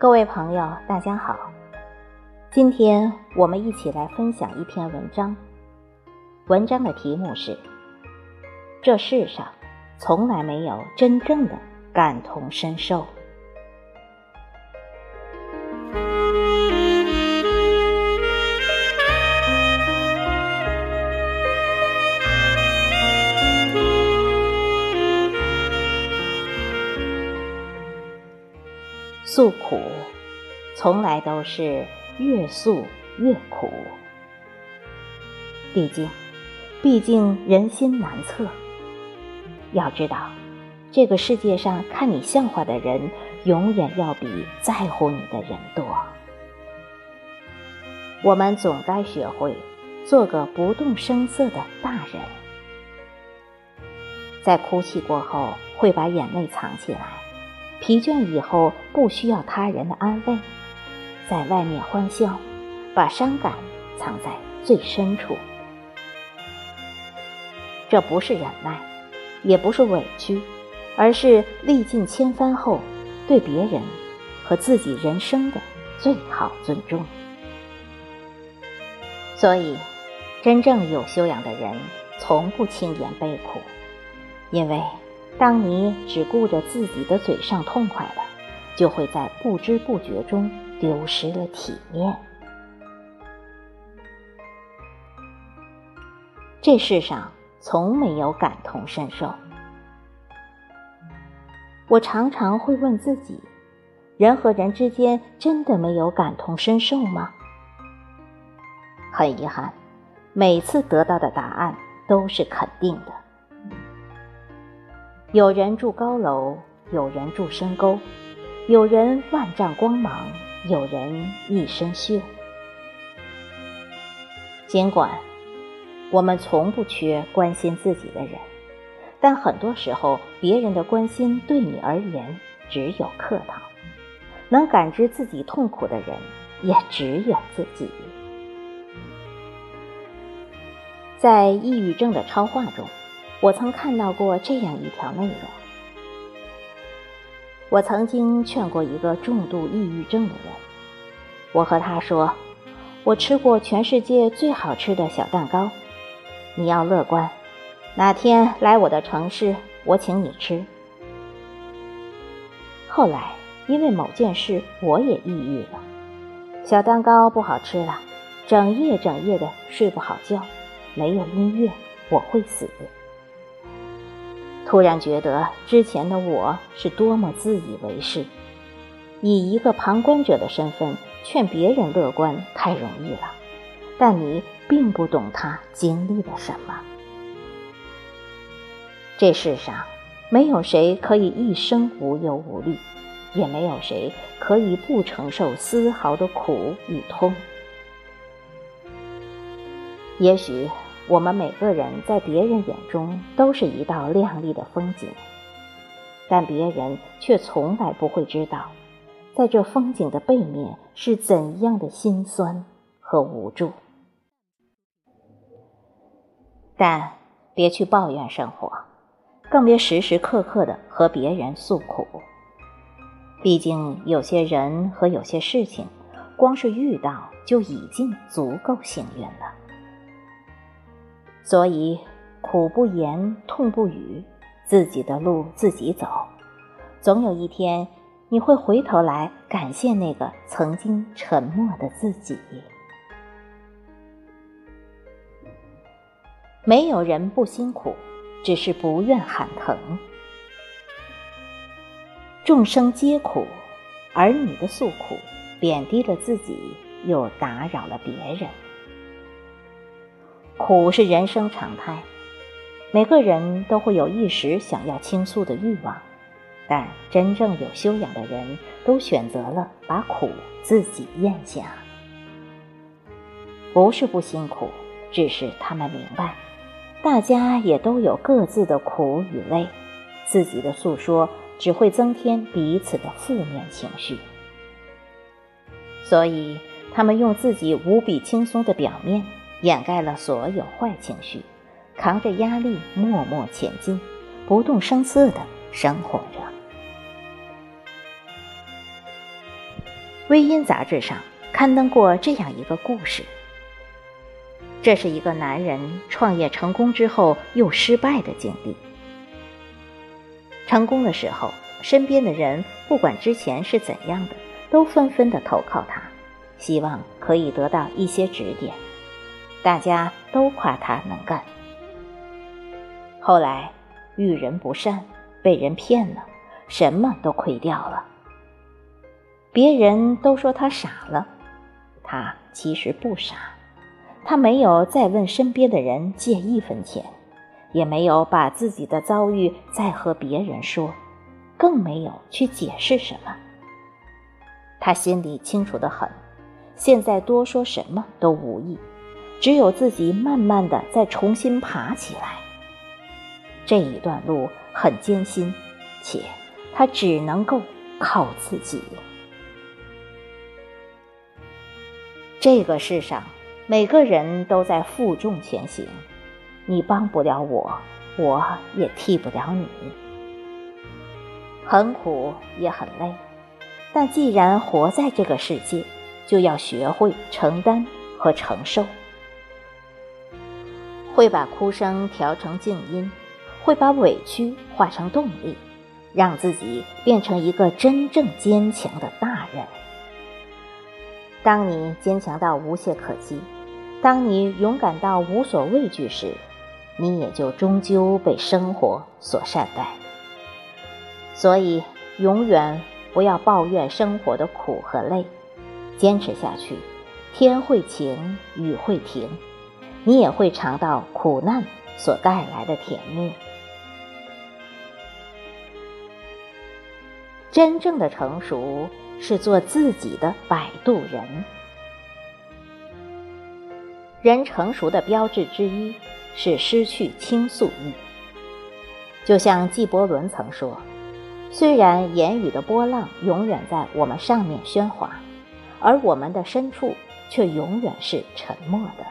各位朋友，大家好。今天我们一起来分享一篇文章。文章的题目是：这世上从来没有真正的感同身受。诉苦，从来都是越诉越苦。毕竟，毕竟人心难测。要知道，这个世界上看你笑话的人，永远要比在乎你的人多。我们总该学会做个不动声色的大人，在哭泣过后，会把眼泪藏起来。疲倦以后，不需要他人的安慰，在外面欢笑，把伤感藏在最深处。这不是忍耐，也不是委屈，而是历尽千帆后对别人和自己人生的最好尊重。所以，真正有修养的人，从不轻言悲苦，因为。当你只顾着自己的嘴上痛快了，就会在不知不觉中丢失了体面。这世上从没有感同身受。我常常会问自己：人和人之间真的没有感同身受吗？很遗憾，每次得到的答案都是肯定的。有人住高楼，有人住深沟，有人万丈光芒，有人一身锈。尽管我们从不缺关心自己的人，但很多时候，别人的关心对你而言只有客套。能感知自己痛苦的人，也只有自己。在抑郁症的超话中。我曾看到过这样一条内容。我曾经劝过一个重度抑郁症的人，我和他说：“我吃过全世界最好吃的小蛋糕，你要乐观，哪天来我的城市，我请你吃。”后来因为某件事，我也抑郁了，小蛋糕不好吃了，整夜整夜的睡不好觉，没有音乐我会死。突然觉得之前的我是多么自以为是，以一个旁观者的身份劝别人乐观太容易了，但你并不懂他经历了什么。这世上没有谁可以一生无忧无虑，也没有谁可以不承受丝毫的苦与痛。也许。我们每个人在别人眼中都是一道亮丽的风景，但别人却从来不会知道，在这风景的背面是怎样的心酸和无助。但别去抱怨生活，更别时时刻刻的和别人诉苦。毕竟有些人和有些事情，光是遇到就已经足够幸运了。所以，苦不言，痛不语，自己的路自己走。总有一天，你会回头来感谢那个曾经沉默的自己。没有人不辛苦，只是不愿喊疼。众生皆苦，而你的诉苦，贬低了自己，又打扰了别人。苦是人生常态，每个人都会有一时想要倾诉的欲望，但真正有修养的人都选择了把苦自己咽下。不是不辛苦，只是他们明白，大家也都有各自的苦与累，自己的诉说只会增添彼此的负面情绪，所以他们用自己无比轻松的表面。掩盖了所有坏情绪，扛着压力默默前进，不动声色的生活着。微音杂志上刊登过这样一个故事。这是一个男人创业成功之后又失败的经历。成功的时候，身边的人不管之前是怎样的，都纷纷的投靠他，希望可以得到一些指点。大家都夸他能干。后来遇人不善，被人骗了，什么都亏掉了。别人都说他傻了，他其实不傻。他没有再问身边的人借一分钱，也没有把自己的遭遇再和别人说，更没有去解释什么。他心里清楚的很，现在多说什么都无益，只有自己慢慢的再重新爬起来。这一段路很艰辛，且他只能够靠自己。这个世上，每个人都在负重前行，你帮不了我，我也替不了你。很苦也很累，但既然活在这个世界，就要学会承担和承受。会把哭声调成静音，会把委屈化成动力，让自己变成一个真正坚强的大人。当你坚强到无懈可击，当你勇敢到无所畏惧时，你也就终究被生活所善待。所以，永远不要抱怨生活的苦和累，坚持下去，天会晴，雨会停，你也会尝到苦难所带来的甜蜜。真正的成熟。是做自己的摆渡人。人成熟的标志之一是失去倾诉欲。就像纪伯伦曾说：“虽然言语的波浪永远在我们上面喧哗，而我们的深处却永远是沉默的。”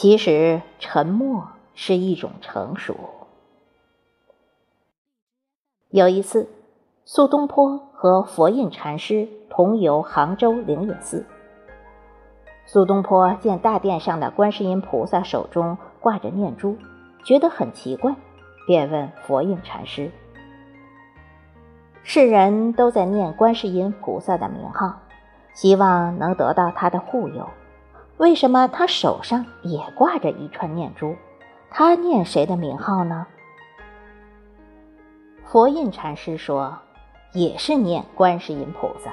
其实，沉默是一种成熟。有一次。苏东坡和佛印禅师同游杭州灵隐寺。苏东坡见大殿上的观世音菩萨手中挂着念珠，觉得很奇怪，便问佛印禅师：“世人都在念观世音菩萨的名号，希望能得到他的护佑，为什么他手上也挂着一串念珠？他念谁的名号呢？”佛印禅师说。也是念观世音菩萨。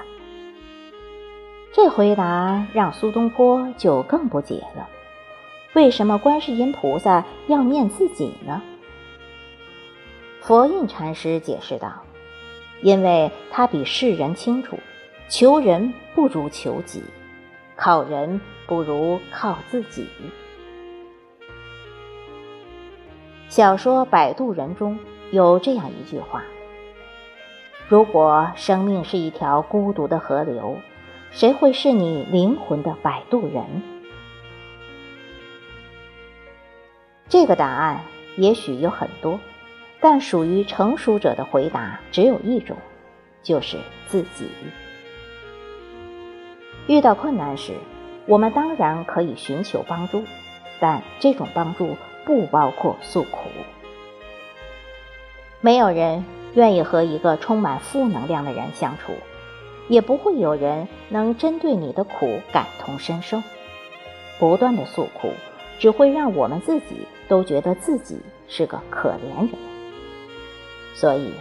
这回答让苏东坡就更不解了：为什么观世音菩萨要念自己呢？佛印禅师解释道：“因为他比世人清楚，求人不如求己，靠人不如靠自己。”小说《摆渡人》中有这样一句话。如果生命是一条孤独的河流，谁会是你灵魂的摆渡人？这个答案也许有很多，但属于成熟者的回答只有一种，就是自己。遇到困难时，我们当然可以寻求帮助，但这种帮助不包括诉苦。没有人。愿意和一个充满负能量的人相处，也不会有人能针对你的苦感同身受。不断的诉苦，只会让我们自己都觉得自己是个可怜人。所以，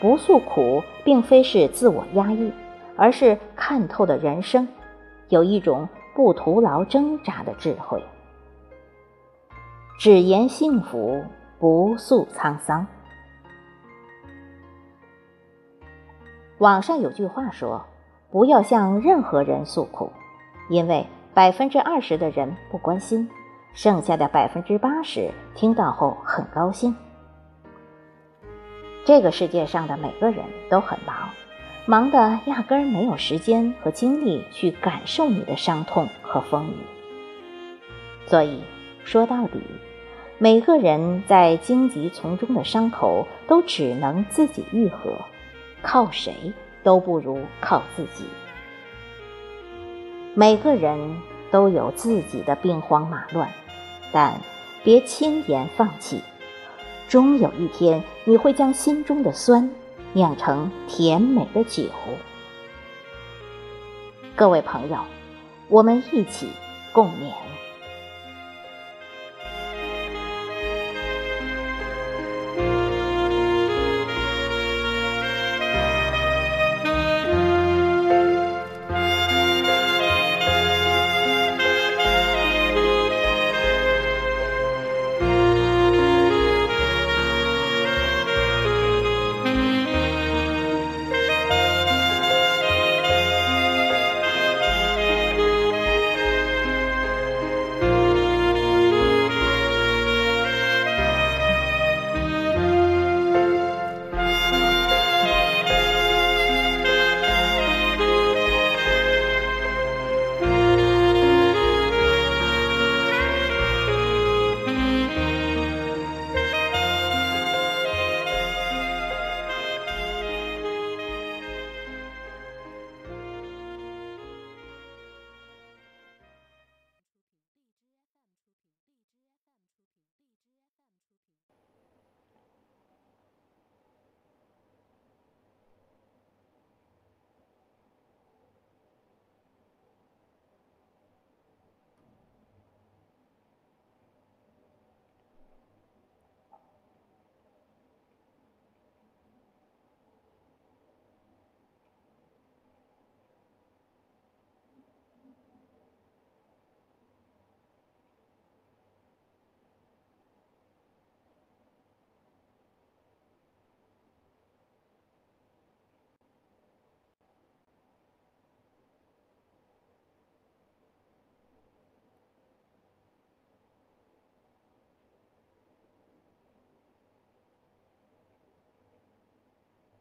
不诉苦并非是自我压抑，而是看透的人生，有一种不徒劳挣扎的智慧。只言幸福，不诉沧桑。网上有句话说：“不要向任何人诉苦，因为百分之二十的人不关心，剩下的百分之八十听到后很高兴。”这个世界上的每个人都很忙，忙的压根儿没有时间和精力去感受你的伤痛和风雨。所以说到底每个人在荆棘丛中的伤口都只能自己愈合靠谁都不如靠自己。每个人都有自己的兵荒马乱但别轻言放弃终有一天你会将心中的酸酿成甜美的酒。各位朋友我们一起共勉。